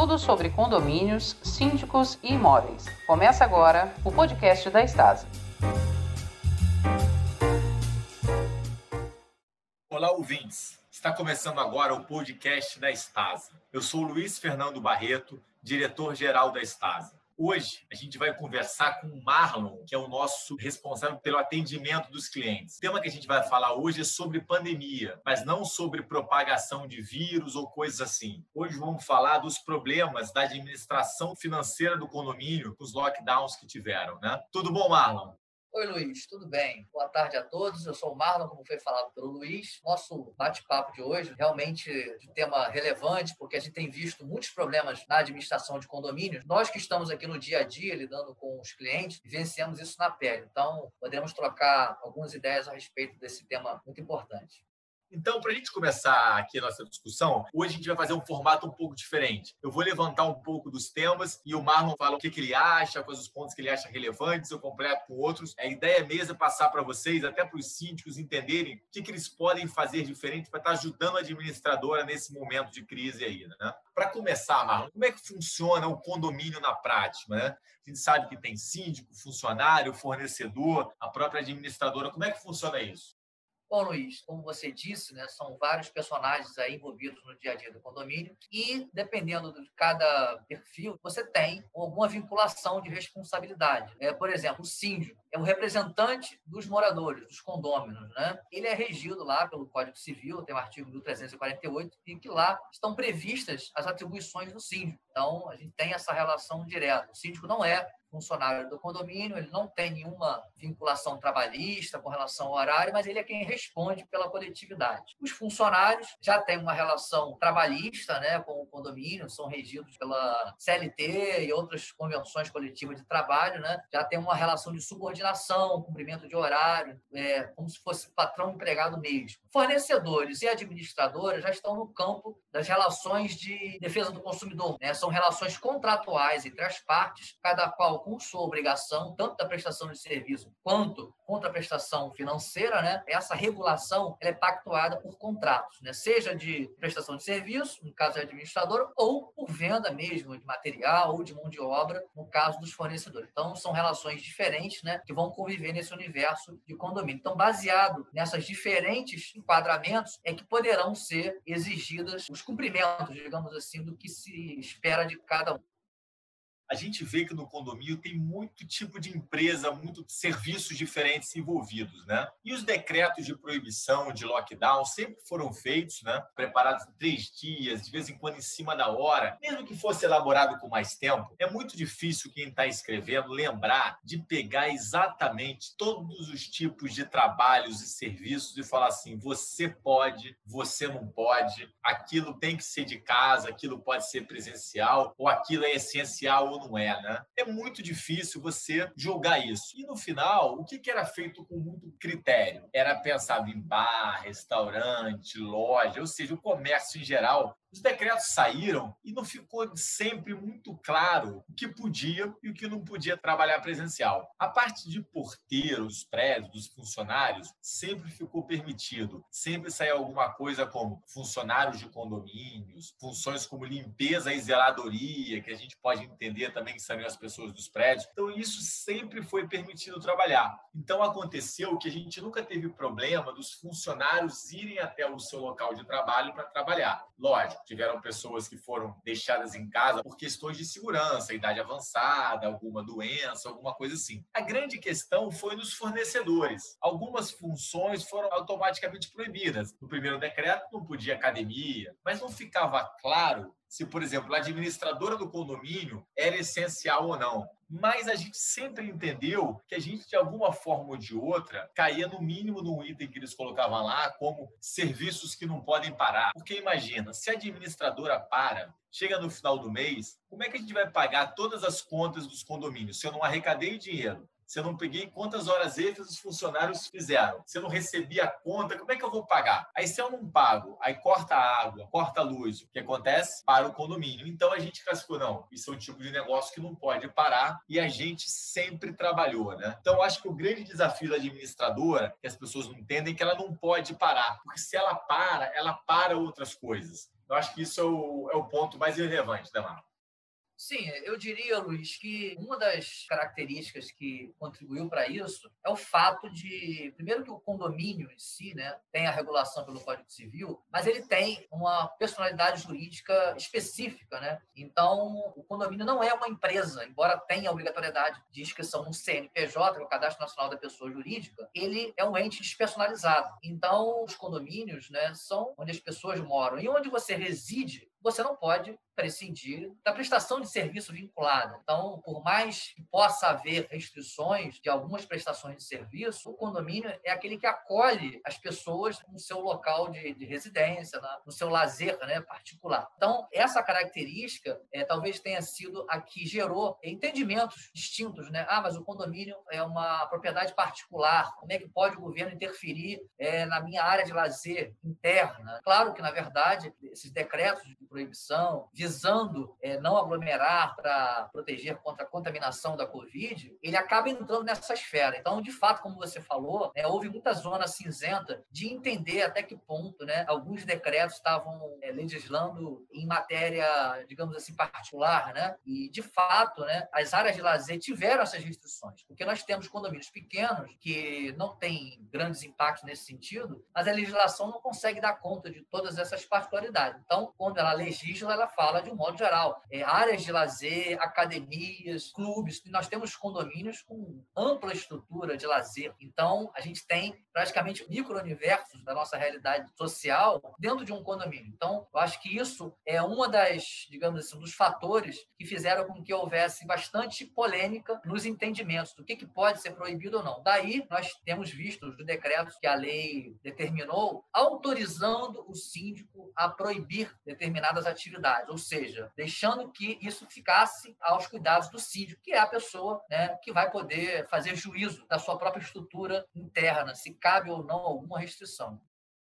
Tudo sobre condomínios, síndicos e imóveis. Começa agora o podcast da Estasa. Olá, ouvintes. Está começando agora o podcast da Estasa. Eu sou Luiz Fernando Barreto, diretor-geral da Estasa. Hoje a gente vai conversar com o Marlon, que é o nosso responsável pelo atendimento dos clientes. O tema que a gente vai falar hoje é sobre pandemia, mas não sobre propagação de vírus ou coisas assim. Hoje vamos falar dos problemas da administração financeira do condomínio, os lockdowns que tiveram, né? Tudo bom, Marlon? Oi, Luiz, tudo bem? Boa tarde a todos. Eu sou o Marlon, como foi falado pelo Luiz. Nosso bate-papo de hoje realmente de tema relevante, porque a gente tem visto muitos problemas na administração de condomínios. Nós que estamos aqui no dia a dia lidando com os clientes, vivenciamos isso na pele. Então, podemos trocar algumas ideias a respeito desse tema muito importante. Então, para a gente começar aqui a nossa discussão, hoje a gente vai fazer um formato um pouco diferente. Eu vou levantar um pouco dos temas e o Marlon fala o que, que ele acha, quais os pontos que ele acha relevantes, eu completo com outros. A ideia mesmo é passar para vocês, até para os síndicos entenderem o que, que eles podem fazer diferente para estar tá ajudando a administradora nesse momento de crise aí. Né? Para começar, Marlon, como é que funciona o condomínio na prática? Né? A gente sabe que tem síndico, funcionário, fornecedor, a própria administradora. Como é que funciona isso? Bom, Luiz, como você disse, né, são vários personagens aí envolvidos no dia a dia do condomínio e, dependendo de cada perfil, você tem alguma vinculação de responsabilidade. É, por exemplo, o síndico é o representante dos moradores, dos condôminos. Né? Ele é regido lá pelo Código Civil, tem o artigo 1348, em que lá estão previstas as atribuições do síndico. Então, a gente tem essa relação direta. O síndico não é funcionário do condomínio, ele não tem nenhuma vinculação trabalhista com relação ao horário, mas ele é quem responde pela coletividade. Os funcionários já têm uma relação trabalhista né, com o condomínio, são regidos pela CLT e outras convenções coletivas de trabalho, né, já tem uma relação de subordinação, cumprimento de horário, é, como se fosse patrão empregado mesmo. Fornecedores e administradoras já estão no campo das relações de defesa do consumidor, né, são relações contratuais entre as partes, cada qual com sua obrigação, tanto da prestação de serviço quanto contra a prestação financeira, né? Essa regulação é pactuada por contratos, né? Seja de prestação de serviço, no caso da administradora, ou por venda mesmo de material ou de mão de obra, no caso dos fornecedores. Então, são relações diferentes, né? Que vão conviver nesse universo de condomínio. Então, baseado nessas diferentes enquadramentos, é que poderão ser exigidas os cumprimentos, digamos assim, do que se espera de cada um a gente vê que no condomínio tem muito tipo de empresa, muito serviços diferentes envolvidos, né? E os decretos de proibição, de lockdown, sempre foram feitos, né? Preparados em três dias, de vez em quando em cima da hora. Mesmo que fosse elaborado com mais tempo, é muito difícil quem está escrevendo lembrar de pegar exatamente todos os tipos de trabalhos e serviços e falar assim: você pode, você não pode, aquilo tem que ser de casa, aquilo pode ser presencial, ou aquilo é essencial ou não é, né? É muito difícil você julgar isso. E no final, o que, era feito com muito critério? Era pensado em bar, restaurante, loja, ou seja, o comércio em geral os decretos saíram e não ficou sempre muito claro o que podia e o que não podia trabalhar presencial. A parte de porteiros, prédios, dos funcionários, sempre ficou permitido. Sempre saiu alguma coisa como funcionários de condomínios, funções como limpeza e zeladoria, que a gente pode entender também que são as pessoas dos prédios. Então, isso sempre foi permitido trabalhar. Então, aconteceu que a gente nunca teve problema dos funcionários irem até o seu local de trabalho para trabalhar. Lógico, tiveram pessoas que foram deixadas em casa por questões de segurança, idade avançada, alguma doença, alguma coisa assim. A grande questão foi nos fornecedores. Algumas funções foram automaticamente proibidas. No primeiro decreto não podia academia, mas não ficava claro se, por exemplo, a administradora do condomínio era essencial ou não. Mas a gente sempre entendeu que a gente, de alguma forma ou de outra, caía no mínimo num item que eles colocavam lá, como serviços que não podem parar. Porque imagina, se a administradora para, chega no final do mês, como é que a gente vai pagar todas as contas dos condomínios se eu não arrecadei dinheiro? Se eu não peguei quantas horas extras os funcionários fizeram, se eu não recebi a conta, como é que eu vou pagar? Aí se eu não pago, aí corta a água, corta a luz, o que acontece? Para o condomínio. Então a gente classificou, não, isso é um tipo de negócio que não pode parar e a gente sempre trabalhou, né? Então acho que o grande desafio da administradora, que as pessoas não entendem, é que ela não pode parar, porque se ela para, ela para outras coisas. Eu acho que isso é o, é o ponto mais relevante, né, Marco? Sim, eu diria, Luiz, que uma das características que contribuiu para isso é o fato de, primeiro, que o condomínio em si né, tem a regulação pelo Código Civil, mas ele tem uma personalidade jurídica específica. Né? Então, o condomínio não é uma empresa, embora tenha a obrigatoriedade de inscrição no CNPJ, que é o Cadastro Nacional da Pessoa Jurídica, ele é um ente despersonalizado. Então, os condomínios né, são onde as pessoas moram. E onde você reside, você não pode prescindir da prestação de serviço vinculada. Então, por mais que possa haver restrições de algumas prestações de serviço, o condomínio é aquele que acolhe as pessoas no seu local de, de residência, no seu lazer né, particular. Então, essa característica é, talvez tenha sido a que gerou entendimentos distintos. Né? Ah, mas o condomínio é uma propriedade particular. Como é que pode o governo interferir é, na minha área de lazer interna? Claro que, na verdade, esses decretos de proibição, é, não aglomerar para proteger contra a contaminação da Covid, ele acaba entrando nessa esfera. Então, de fato, como você falou, né, houve muita zona cinzenta de entender até que ponto né, alguns decretos estavam é, legislando em matéria, digamos assim, particular. Né? E, de fato, né, as áreas de lazer tiveram essas restrições, porque nós temos condomínios pequenos que não têm grandes impactos nesse sentido, mas a legislação não consegue dar conta de todas essas particularidades. Então, quando ela legisla, ela fala fala de um modo geral. É, áreas de lazer, academias, clubes. Nós temos condomínios com ampla estrutura de lazer. Então, a gente tem praticamente micro-universos da nossa realidade social dentro de um condomínio. Então, eu acho que isso é uma das, digamos assim, dos fatores que fizeram com que houvesse bastante polêmica nos entendimentos do que, que pode ser proibido ou não. Daí, nós temos visto os decretos que a lei determinou autorizando o síndico a proibir determinadas atividades, ou seja, deixando que isso ficasse aos cuidados do síndico, que é a pessoa né, que vai poder fazer juízo da sua própria estrutura interna, se cabe ou não alguma restrição.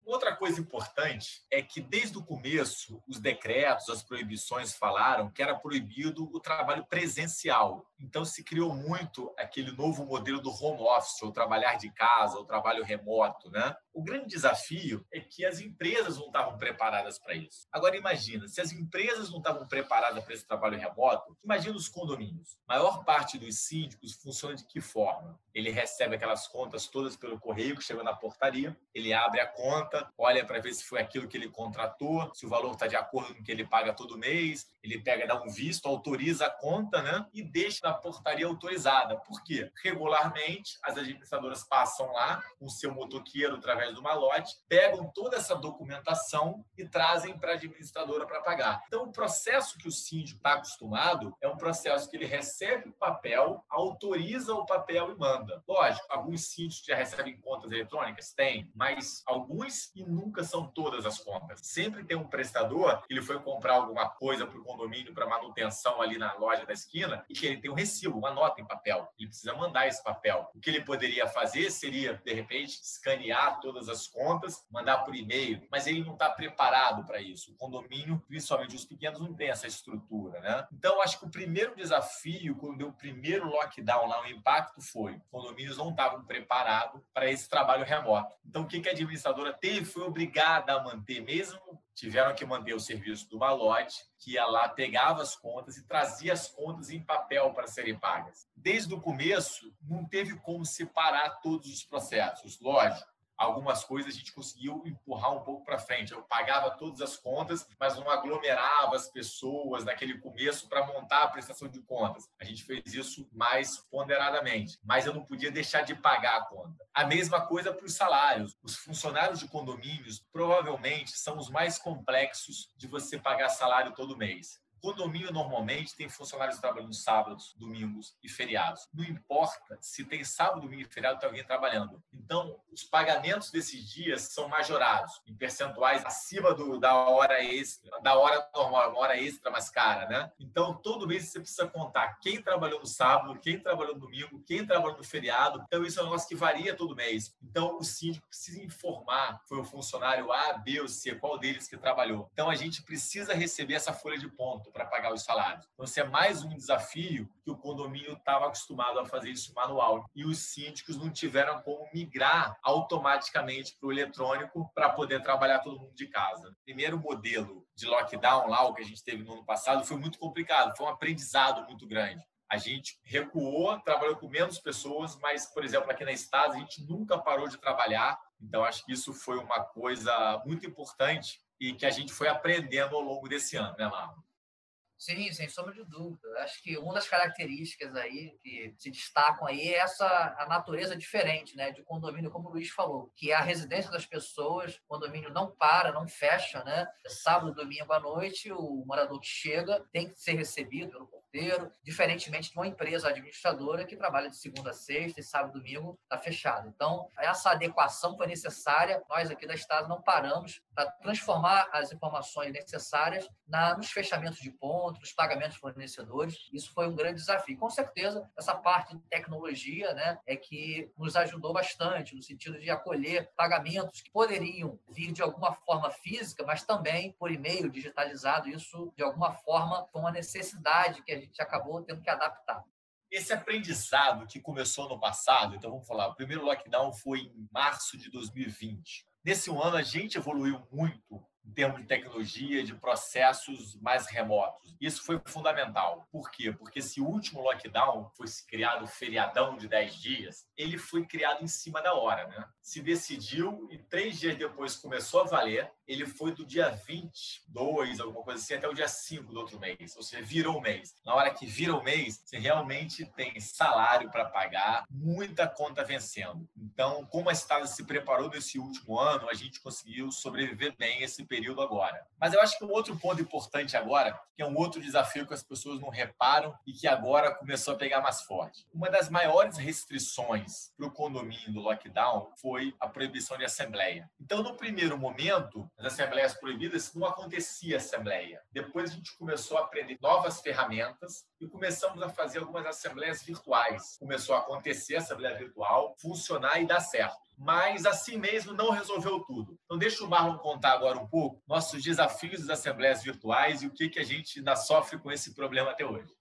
Outra coisa importante é que, desde o começo, os decretos, as proibições falaram que era proibido o trabalho presencial. Então, se criou muito aquele novo modelo do home office, ou trabalhar de casa, ou trabalho remoto. Né? O grande desafio é que as empresas não estavam preparadas para isso. Agora, imagina, se as empresas não estavam preparadas para esse trabalho remoto, imagina os condomínios. A maior parte dos síndicos funciona de que forma? Ele recebe aquelas contas todas pelo correio que chega na portaria, ele abre a conta, olha para ver se foi aquilo que ele contratou, se o valor está de acordo com o que ele paga todo mês, ele pega, dá um visto, autoriza a conta, né? E deixa na portaria autorizada. Por quê? Regularmente, as administradoras passam lá o seu motoqueiro através do malote, pegam toda essa documentação e trazem para a administradora para pagar. Então, o processo que o síndico está acostumado é um processo que ele recebe o papel, autoriza o papel e manda. Lógico, alguns síndicos já recebem contas eletrônicas? Tem, mas alguns e nunca são todas as contas. Sempre tem um prestador que ele foi comprar alguma coisa para o condomínio para manutenção ali na loja da esquina e que ele tem um recibo, uma nota em papel. Ele precisa mandar esse papel. O que ele poderia fazer seria, de repente, escanear todas as contas, mandar por e-mail, mas ele não está preparado para isso. O condomínio, principalmente os pequenos, não tem essa estrutura, né? Então, acho que o primeiro desafio, quando deu o primeiro lockdown lá, o impacto foi: condomínios não estavam preparados para esse trabalho remoto. Então, o que a administradora teve foi obrigada a manter, mesmo tiveram que manter o serviço do malote, que ia lá, pegava as contas e trazia as contas em papel para serem pagas. Desde o começo, não teve como separar todos os processos. Lógico, algumas coisas a gente conseguiu empurrar um pouco para frente. Eu pagava todas as contas, mas não aglomerava as pessoas naquele começo para montar a prestação de contas. A gente fez isso mais ponderadamente, mas eu não podia deixar de pagar a conta. A mesma coisa para os salários. Os funcionários de condomínios provavelmente são os mais complexos de você pagar salário todo mês. Condomínio normalmente tem funcionários trabalhando sábados, domingos e feriados. Não importa se tem sábado, domingo e feriado, tem alguém trabalhando. Então, os pagamentos desses dias são majorados em percentuais acima do, da hora extra, da hora normal, uma hora extra mais cara, né? Então, todo mês você precisa contar quem trabalhou no sábado, quem trabalhou no domingo, quem trabalhou no feriado. Então, isso é um negócio que varia todo mês. Então, o síndico precisa informar foi o funcionário A, B ou C, qual deles que trabalhou. Então, a gente precisa receber essa folha de ponto para pagar os salários. Então, isso é mais um desafio que o condomínio estava acostumado a fazer isso manual. E os síndicos não tiveram como migrar automaticamente para o eletrônico para poder trabalhar todo mundo de casa. O primeiro modelo de lockdown lá, o que a gente teve no ano passado, foi muito complicado, foi um aprendizado muito grande. A gente recuou, trabalhou com menos pessoas, mas, por exemplo, aqui na Estado, a gente nunca parou de trabalhar. Então, acho que isso foi uma coisa muito importante e que a gente foi aprendendo ao longo desse ano, né, Marlon? Sim, sem sombra de dúvida. Acho que uma das características aí que se destacam aí é essa a natureza diferente, né, de condomínio, como o Luiz falou, que é a residência das pessoas, o condomínio não para, não fecha, né? Sábado, domingo à noite, o morador que chega tem que ser recebido pelo diferentemente de uma empresa administradora que trabalha de segunda a sexta e sábado e domingo está fechado. Então, essa adequação foi necessária. Nós aqui da Estado não paramos para transformar as informações necessárias na, nos fechamentos de pontos contra os pagamentos fornecedores. Isso foi um grande desafio. Com certeza, essa parte de tecnologia né, é que nos ajudou bastante, no sentido de acolher pagamentos que poderiam vir de alguma forma física, mas também por e-mail digitalizado. Isso, de alguma forma, foi uma necessidade que a gente acabou tendo que adaptar. Esse aprendizado que começou no passado, então vamos falar, o primeiro lockdown foi em março de 2020. Nesse ano, a gente evoluiu muito em termos de tecnologia, de processos mais remotos. Isso foi fundamental. Por quê? Porque esse último lockdown foi criado feriadão de 10 dias, ele foi criado em cima da hora, né? Se decidiu e três dias depois começou a valer. Ele foi do dia 22, alguma coisa assim, até o dia 5 do outro mês. Ou seja, virou o mês. Na hora que vira o mês, você realmente tem salário para pagar, muita conta vencendo. Então, como a Estado se preparou nesse último ano, a gente conseguiu sobreviver bem esse período agora. Mas eu acho que um outro ponto importante agora, que é um outro desafio que as pessoas não reparam e que agora começou a pegar mais forte. Uma das maiores restrições para o condomínio do lockdown foi a proibição de assembleia. Então, no primeiro momento, as assembleias proibidas não acontecia assembleia. Depois a gente começou a aprender novas ferramentas e começamos a fazer algumas assembleias virtuais. Começou a acontecer a assembleia virtual, funcionar e dar certo mas assim mesmo não resolveu tudo. Então, deixa o Marlon contar agora um pouco nossos desafios das assembleias virtuais e o que, que a gente ainda sofre com esse problema até hoje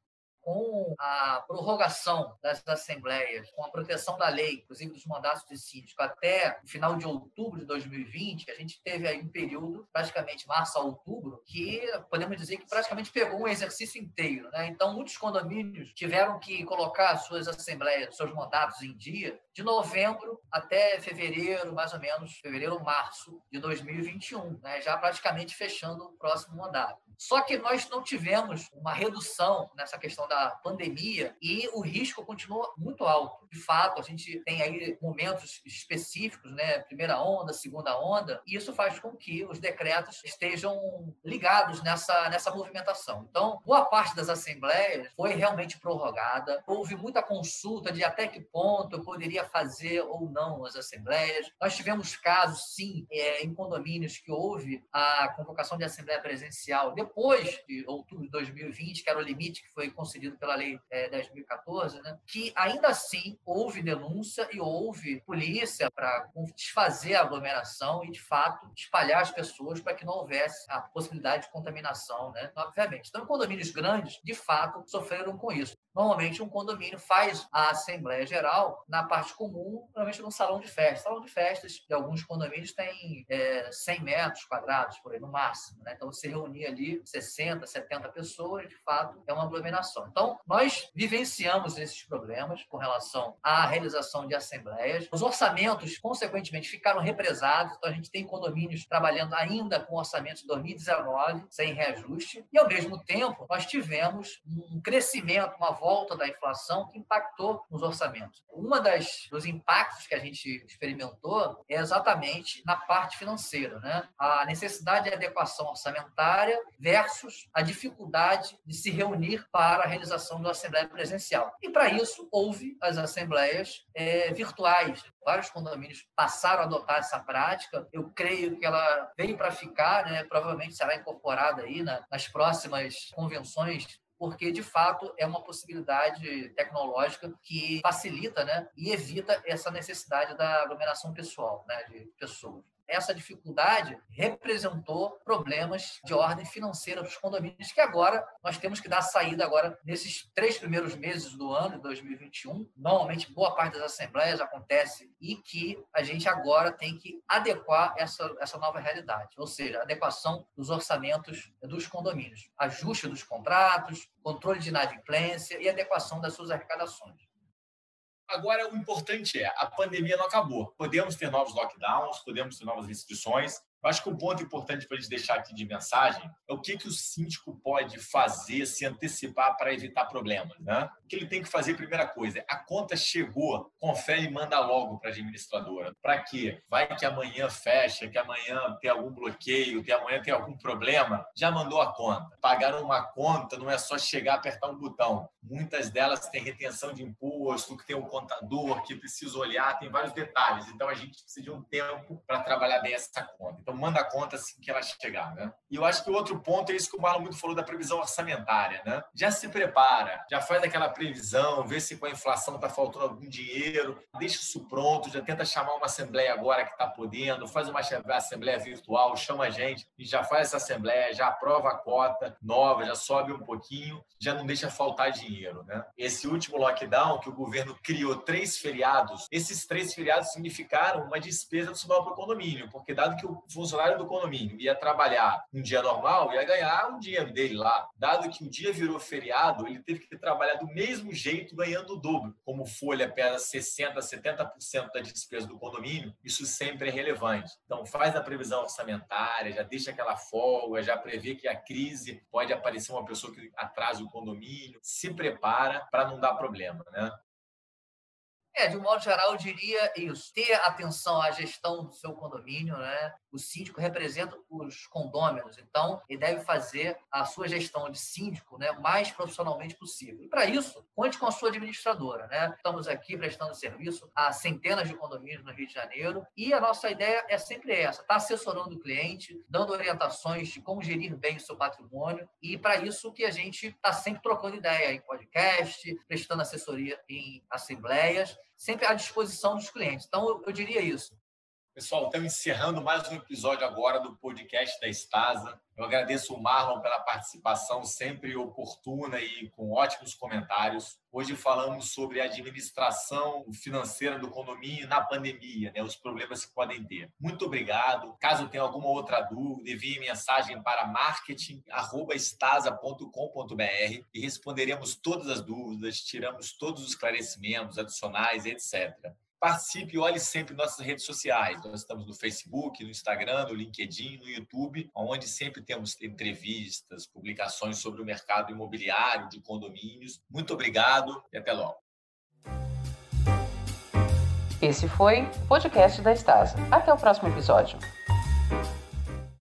com a prorrogação das assembleias, com a proteção da lei, inclusive dos mandatos de síndico, até o final de outubro de 2020, a gente teve aí um período, praticamente março a outubro, que podemos dizer que praticamente pegou um exercício inteiro. Né? Então, muitos condomínios tiveram que colocar suas assembleias, seus mandatos em dia, de novembro até fevereiro, mais ou menos, fevereiro, março de 2021, né? já praticamente fechando o próximo mandato. Só que nós não tivemos uma redução nessa questão da pandemia e o risco continua muito alto. De fato, a gente tem aí momentos específicos, né? Primeira onda, segunda onda, e isso faz com que os decretos estejam ligados nessa, nessa movimentação. Então, boa parte das assembleias foi realmente prorrogada, houve muita consulta de até que ponto eu poderia fazer ou não as assembleias. Nós tivemos casos, sim, é, em condomínios que houve a convocação de assembleia presencial depois de outubro de 2020, que era o limite que foi concedido pela Lei é, 10.014, né, que ainda assim houve denúncia e houve polícia para desfazer a aglomeração e, de fato, espalhar as pessoas para que não houvesse a possibilidade de contaminação, né, obviamente. Então, condomínios grandes, de fato, sofreram com isso. Normalmente, um condomínio faz a Assembleia Geral na parte comum, normalmente num salão de festas. Salão de festas de alguns condomínios tem é, 100 metros quadrados, por aí, no máximo. Né? Então, você reunir ali 60, 70 pessoas, de fato, é uma aglomeração. Então, nós vivenciamos esses problemas com relação à realização de assembleias. Os orçamentos, consequentemente, ficaram represados. Então, a gente tem condomínios trabalhando ainda com orçamentos de 2019, sem reajuste. E, ao mesmo tempo, nós tivemos um crescimento, uma volta da inflação que impactou nos orçamentos. Uma das dos impactos que a gente experimentou é exatamente na parte financeira, né? A necessidade de adequação orçamentária versus a dificuldade de se reunir para a realização da assembleia presencial. E para isso houve as assembleias é, virtuais. Vários condomínios passaram a adotar essa prática. Eu creio que ela veio para ficar, né? Provavelmente será incorporada aí nas próximas convenções porque de fato é uma possibilidade tecnológica que facilita né, e evita essa necessidade da aglomeração pessoal, né, de pessoas. Essa dificuldade representou problemas de ordem financeira dos condomínios que agora nós temos que dar saída agora nesses três primeiros meses do ano de 2021. Normalmente boa parte das assembleias acontece e que a gente agora tem que adequar essa, essa nova realidade, ou seja, adequação dos orçamentos dos condomínios, ajuste dos contratos, controle de inadimplência e adequação das suas arrecadações. Agora, o importante é, a pandemia não acabou. Podemos ter novos lockdowns, podemos ter novas restrições, eu acho que um ponto importante para a gente deixar aqui de mensagem é o que, que o síndico pode fazer, se antecipar para evitar problemas. Né? O que ele tem que fazer, primeira coisa, a conta chegou, confere e manda logo para a administradora. Para quê? Vai que amanhã fecha, que amanhã tem algum bloqueio, que amanhã tem algum problema, já mandou a conta. Pagar uma conta não é só chegar apertar um botão. Muitas delas têm retenção de imposto, que tem um contador, que precisa olhar, tem vários detalhes. Então a gente precisa de um tempo para trabalhar bem essa conta. Então manda a conta assim que ela chegar, né? E eu acho que o outro ponto é isso que o Marlon muito falou da previsão orçamentária, né? Já se prepara, já faz aquela previsão, vê se com a inflação está faltando algum dinheiro, deixa isso pronto, já tenta chamar uma assembleia agora que está podendo, faz uma assembleia virtual, chama a gente e já faz essa assembleia, já aprova a cota nova, já sobe um pouquinho, já não deixa faltar dinheiro, né? Esse último lockdown que o governo criou três feriados, esses três feriados significaram uma despesa adicional para o condomínio, porque dado que o funcionário do condomínio ia trabalhar um dia normal, ia ganhar um dia dele lá. Dado que o dia virou feriado, ele teve que trabalhar do mesmo jeito, ganhando o dobro. Como folha pesa 60%, 70% da despesa do condomínio, isso sempre é relevante. Então, faz a previsão orçamentária, já deixa aquela folga, já prevê que a crise pode aparecer uma pessoa que atrasa o condomínio, se prepara para não dar problema, né? É, de um modo geral, eu diria isso. Ter atenção à gestão do seu condomínio, né? O síndico representa os condôminos, então ele deve fazer a sua gestão de síndico né, mais profissionalmente possível. E para isso, conte com a sua administradora. Né? Estamos aqui prestando serviço a centenas de condomínios no Rio de Janeiro e a nossa ideia é sempre essa: estar tá assessorando o cliente, dando orientações de como gerir bem o seu patrimônio e para isso que a gente está sempre trocando ideia em podcast, prestando assessoria em assembleias sempre à disposição dos clientes. Então, eu, diria isso. Pessoal, estamos encerrando mais um episódio agora do podcast da Estasa. Eu agradeço o Marlon pela participação sempre oportuna e com ótimos comentários. Hoje falamos sobre a administração financeira do condomínio na pandemia, né, os problemas que podem ter. Muito obrigado. Caso tenha alguma outra dúvida, envie mensagem para marketing@estasa.com.br e responderemos todas as dúvidas, tiramos todos os esclarecimentos adicionais, etc participe e olhe sempre nossas redes sociais. Nós estamos no Facebook, no Instagram, no LinkedIn, no YouTube, onde sempre temos entrevistas, publicações sobre o mercado imobiliário, de condomínios. Muito obrigado e até logo. Esse foi o podcast da Estasa. Até o próximo episódio.